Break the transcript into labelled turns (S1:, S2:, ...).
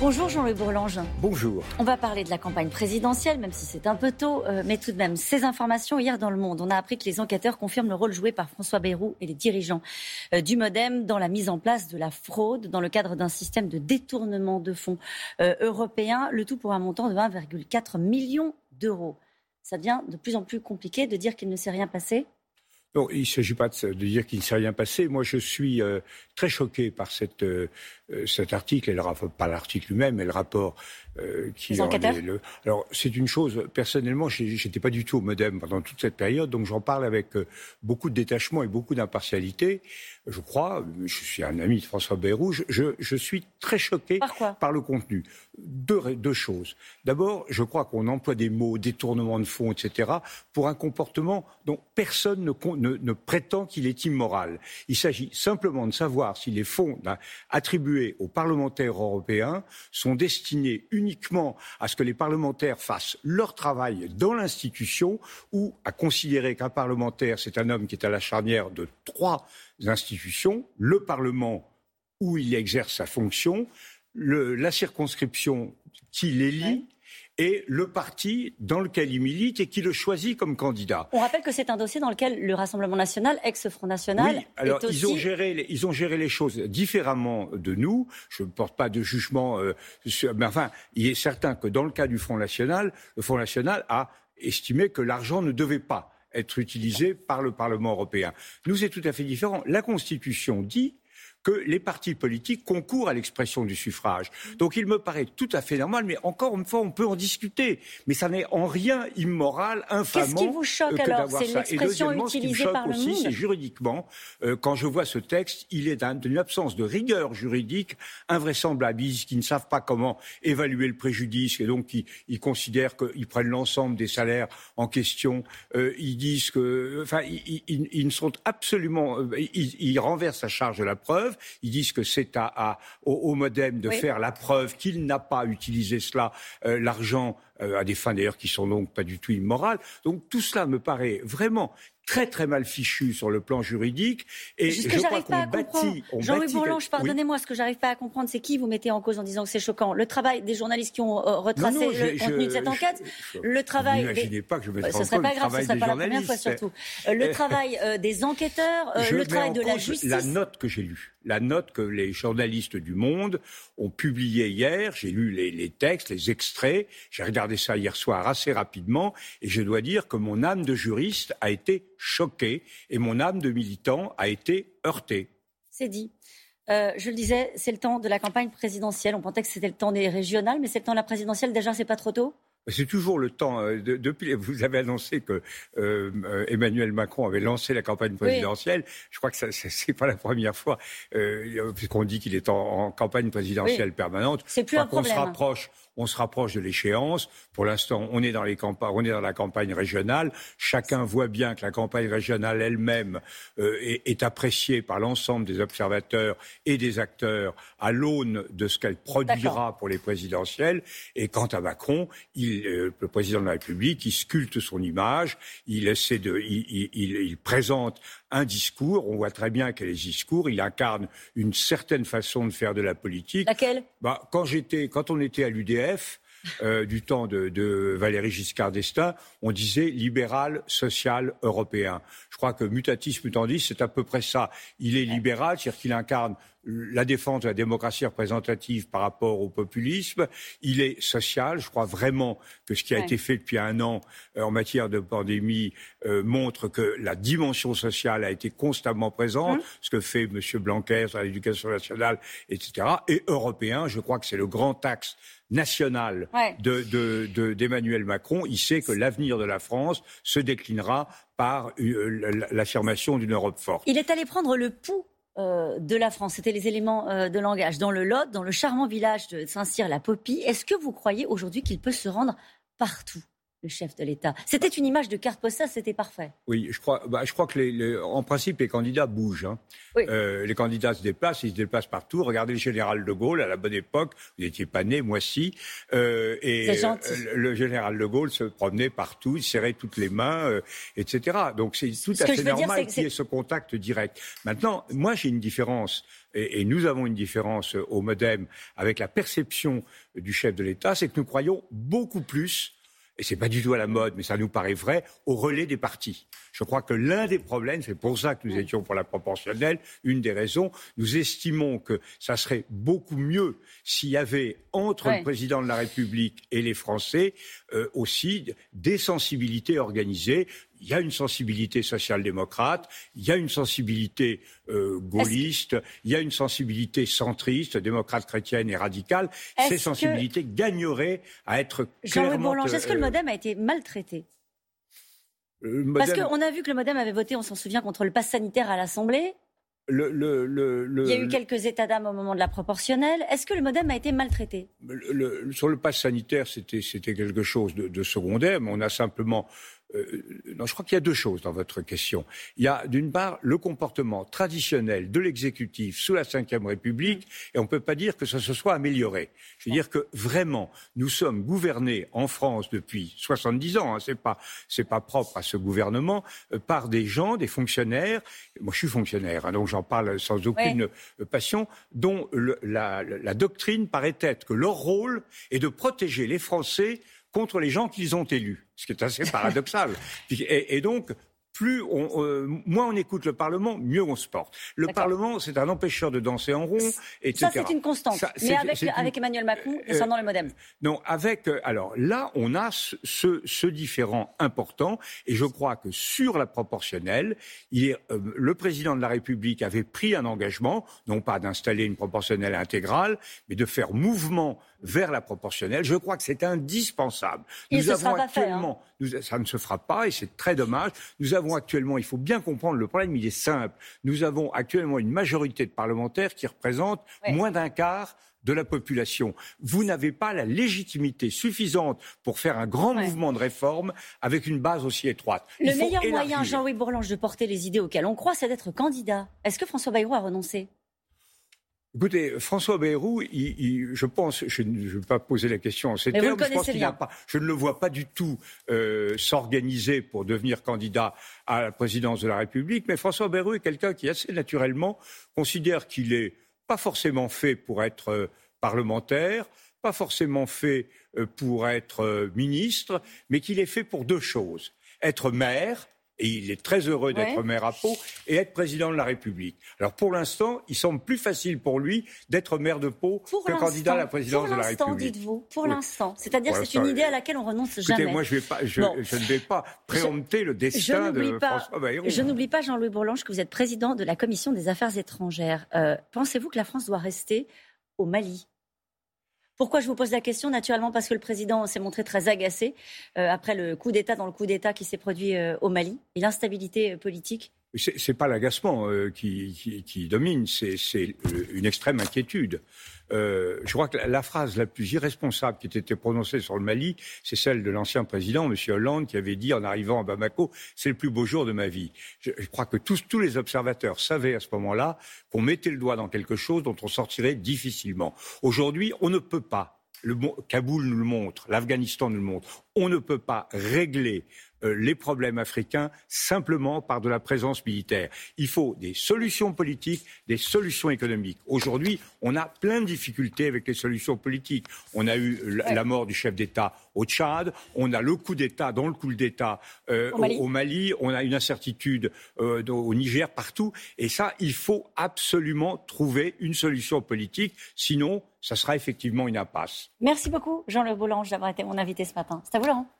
S1: Bonjour Jean-Louis Bourlange.
S2: Bonjour.
S1: On va parler de la campagne présidentielle, même si c'est un peu tôt, euh, mais tout de même, ces informations hier dans le monde, on a appris que les enquêteurs confirment le rôle joué par François Bayrou et les dirigeants euh, du Modem dans la mise en place de la fraude dans le cadre d'un système de détournement de fonds euh, européens, le tout pour un montant de 1,4 million d'euros. Ça devient de plus en plus compliqué de dire qu'il ne s'est rien passé
S2: il ne s'agit pas de, dire qu'il ne s'est rien passé. Moi, je suis très choqué par cette, cet article, et le, pas l'article lui-même, mais le rapport
S1: euh, qui Le...
S2: Alors c'est une chose. Personnellement, j'étais pas du tout au MoDem pendant toute cette période, donc j'en parle avec euh, beaucoup de détachement et beaucoup d'impartialité. Je crois, je suis un ami de François Bayrou, je, je suis très choqué
S1: par,
S2: par le contenu. Deux, deux choses. D'abord, je crois qu'on emploie des mots, détournement de fonds, etc., pour un comportement dont personne ne, ne, ne prétend qu'il est immoral. Il s'agit simplement de savoir si les fonds attribués aux parlementaires européens sont destinés uniquement à ce que les parlementaires fassent leur travail dans l'institution ou à considérer qu'un parlementaire, c'est un homme qui est à la charnière de trois institutions, le Parlement où il exerce sa fonction, la circonscription qui l'élit et le parti dans lequel il milite et qui le choisit comme candidat.
S1: On rappelle que c'est un dossier dans lequel le Rassemblement national, ex-Front national,
S2: oui, alors ils ont géré les, ils ont géré les choses différemment de nous. Je ne porte pas de jugement, euh, mais enfin, il est certain que dans le cas du Front national, le Front national a estimé que l'argent ne devait pas être utilisé par le Parlement européen. Nous, c'est tout à fait différent. La Constitution dit que les partis politiques concourent à l'expression du suffrage. Donc il me paraît tout à fait normal, mais encore une fois, on peut en discuter. Mais ça n'est en rien immoral, infamant.
S1: Qu'est-ce qui vous choque
S2: euh,
S1: alors? C'est l'expression utilisée par le
S2: aussi, c'est juridiquement, euh, quand je vois ce texte, il est d'une absence de rigueur juridique invraisemblable. Ils qui ne savent pas comment évaluer le préjudice et donc ils, considèrent qu'ils prennent l'ensemble des salaires en question. Euh, ils disent que, enfin, ils, ils, ne sont absolument, ils renversent la charge de la preuve. Ils disent que c'est à, au, Modem de faire la preuve qu'il n'a pas utilisé cela, euh, l'argent, euh, à des fins d'ailleurs qui sont donc pas du tout immorales. Donc tout cela me paraît vraiment très très mal fichu sur le plan juridique.
S1: Et je crois qu'on bâtit. Jean-Louis Bourlange, pardonnez-moi, ce que j'arrive pas à comprendre, c'est qui vous mettez en cause en disant que c'est choquant? Le travail des journalistes qui ont euh, retracé le contenu de cette enquête Le travail.
S2: N'imaginez pas que je mettrais
S1: Ce serait pas grave, ce serait pas la première fois surtout. le travail des enquêteurs, le travail de la justice.
S2: La note que j'ai lue la note que les journalistes du Monde ont publiée hier. J'ai lu les, textes, les extraits. J'ai regardé ça hier soir assez rapidement et je dois dire que mon âme de juriste a été choquée et mon âme de militant a été heurtée.
S1: C'est dit. Euh, je le disais, c'est le temps de la campagne présidentielle. On pensait que c'était le temps des régionales, mais c'est le temps de la présidentielle. Déjà, c'est pas trop tôt
S2: c'est toujours le temps. Euh, depuis, vous avez annoncé que euh, Emmanuel Macron avait lancé la campagne présidentielle. Je crois que ce n'est pas la première fois, puisqu'on dit qu'il est en, campagne présidentielle permanente.
S1: C'est plus un problème.
S2: On se rapproche, on se rapproche de l'échéance. Pour l'instant, on est dans les on est dans la campagne régionale. Chacun voit bien que la campagne régionale elle-même euh, est, appréciée par l'ensemble des observateurs et des acteurs à l'aune de ce qu'elle produira pour les présidentielles. Et quant à Macron, il, euh, le président de la République, il sculpte son image, il essaie de, il, il présente un discours. On voit très bien quel est le discours. Il incarne une certaine façon de faire de la politique.
S1: Laquelle?
S2: Bah, quand, j'étais, quand on était à l'UDF, euh, du temps de, de Valéry Giscard d'Estaing, on disait libéral, social, européen. Je crois que mutatis mutandis, c'est à peu près ça. Il est libéral, c'est-à-dire qu'il incarne la défense de la démocratie représentative par rapport au populisme. Il est social. Je crois vraiment que ce qui a été fait depuis un an euh, en matière de pandémie euh, montre que la dimension sociale a été constamment présente. Hum. Ce que fait M. Blanquer sur l'éducation nationale, etc. Et européen, je crois que c'est le grand axe national d'Emmanuel Macron. Il sait que l'avenir de la France se déclinera par euh, l'affirmation d'une Europe forte.
S1: Il est allé prendre le pouls euh, de la France. C'était les éléments euh, de langage. Dans le Lot, dans le charmant village de Saint-Cyr-la-Popie, est-ce que vous croyez aujourd'hui qu'il peut se rendre partout? Le chef de l'État. C'était une image de carte postale, c'était parfait.
S2: Oui, je crois, bah, je crois que, les, en principe, les candidats bougent. Hein. Euh, les candidats se déplacent, ils se déplacent partout. Regardez le général de Gaulle à la bonne époque, vous n'étiez pas né, moi si. Euh, et euh, le général de Gaulle se promenait partout, il serrait toutes les mains, etc. Donc c'est tout à fait normal qu'il y ait ce contact direct. Maintenant, moi j'ai une différence et, nous avons une différence au MoDem avec la perception du chef de l'État, c'est que nous croyons beaucoup plus et c'est pas du tout à la mode, mais ça nous paraît vrai, au relais des partis. Je crois que l'un des problèmes, c'est pour ça que nous étions pour la proportionnelle, une des raisons, nous estimons que ça serait beaucoup mieux s'il y avait entre le président de la République et les Français euh, aussi des sensibilités organisées, il y a une sensibilité social-démocrate, il y a une sensibilité euh, gaulliste, il y a une sensibilité centriste, démocrate chrétienne et radicale. Ces sensibilités gagneraient à être clairement...
S1: Jean-Louis est-ce que le euh, MoDem a été maltraité? Parce qu'on a vu que le MoDem avait voté, on s'en souvient, contre le pass sanitaire à l'Assemblée. Il y a eu quelques états d'âme au moment de la proportionnelle. Est-ce que le modem a été maltraité?
S2: Sur le pass sanitaire, c'était quelque chose de, de secondaire, mais on a simplement euh, non, je crois qu'il y a deux choses dans votre question. Il y a d'une part le comportement traditionnel de l'exécutif sous la Ve République, et on ne peut pas dire que ça se soit amélioré. Je veux dire que vraiment, nous sommes gouvernés en France depuis 70 ans, hein, c'est pas c'est pas propre à ce gouvernement, euh, par des gens, des fonctionnaires. Moi, je suis fonctionnaire, hein, donc j'en parle sans aucune passion, dont la, la doctrine paraît être que leur rôle est de protéger les Français contre les gens qu'ils ont élus, ce qui est assez paradoxal. et, donc, plus on, euh, moins on écoute le Parlement, mieux on se porte. Le Parlement, c'est un empêcheur de danser en rond, etc.
S1: Ça, c'est une constante. Mais avec, Emmanuel Macron, euh, concernant le modem.
S2: Non, avec. Euh, alors là, on a ce, ce, différent important, et je crois que sur la proportionnelle, il, le président de la République avait pris un engagement, non pas d'installer une proportionnelle intégrale, mais de faire mouvement vers la proportionnelle. Je crois que c'est indispensable.
S1: nous avons hein. actuellement,
S2: ça ne se fera pas et c'est très dommage. Nous avons actuellement, il faut bien comprendre le problème, il est simple. Nous avons actuellement une majorité de parlementaires qui représentent moins d'un quart de la population. Vous n'avez pas la légitimité suffisante pour faire un grand mouvement de réforme avec une base aussi étroite.
S1: Le meilleur moyen, Jean-Louis Bourlange, de porter les idées auxquelles on croit, c'est d'être candidat. Est-ce que François Bayrou a renoncé?
S2: Écoutez, François Bayrou, je pense, je ne vais pas poser la question en ces termes, je pense qu'il pas, je ne le vois pas du tout euh, s'organiser pour devenir candidat à la présidence de la République, mais François Bayrou est quelqu'un qui assez naturellement considère qu'il est pas forcément fait pour être euh, parlementaire, pas forcément fait euh, pour être ministre, mais qu'il est fait pour deux choses. Être maire et il est très heureux d'être maire à Pau et être président de la République. Alors pour l'instant, il semble plus facile pour lui d'être maire de Pau que candidat à la présidence de la République. Pour
S1: l'instant, dites-vous. Pour l'instant. C'est-à-dire c'est une idée à laquelle on renonce
S2: écoutez,
S1: jamais.
S2: moi, je, vais pas, je, ne vais pas préempter le destin de François Bayrou.
S1: Je n'oublie pas, Jean-Louis Bourlange, que vous êtes président de la Commission des Affaires étrangères. Euh, pensez-vous que la France doit rester au Mali? Pourquoi je vous pose la question? Naturellement parce que le président s'est montré très agacé euh, après le coup d'État dans le coup d'État qui s'est produit euh, au Mali et l'instabilité euh, politique.
S2: Ce n'est pas l'agacement qui, qui, domine, c'est une extrême inquiétude. Euh, je crois que la, phrase la plus irresponsable qui était prononcée sur le Mali, c'est celle de l'ancien président, M. Hollande, qui avait dit en arrivant à Bamako, c'est le plus beau jour de ma vie. Je, crois que tous, tous les observateurs savaient à ce moment-là qu'on mettait le doigt dans quelque chose dont on sortirait difficilement. Aujourd'hui, on ne peut pas le, Kaboul nous le montre, l'Afghanistan nous le montre. On ne peut pas régler euh, les problèmes africains simplement par de la présence militaire. Il faut des solutions politiques, des solutions économiques. Aujourd'hui, on a plein de difficultés avec les solutions politiques. On a eu la mort du chef d'État au Tchad, on a le coup d'État dans le coup d'État euh, au, Mali. on a une incertitude euh, au Niger, partout. Et ça, il faut absolument trouver une solution politique, sinon ça sera effectivement une impasse.
S1: Merci beaucoup, Jean-Le Boulange, d'avoir été mon invité ce matin. C'est à vous, 그럼.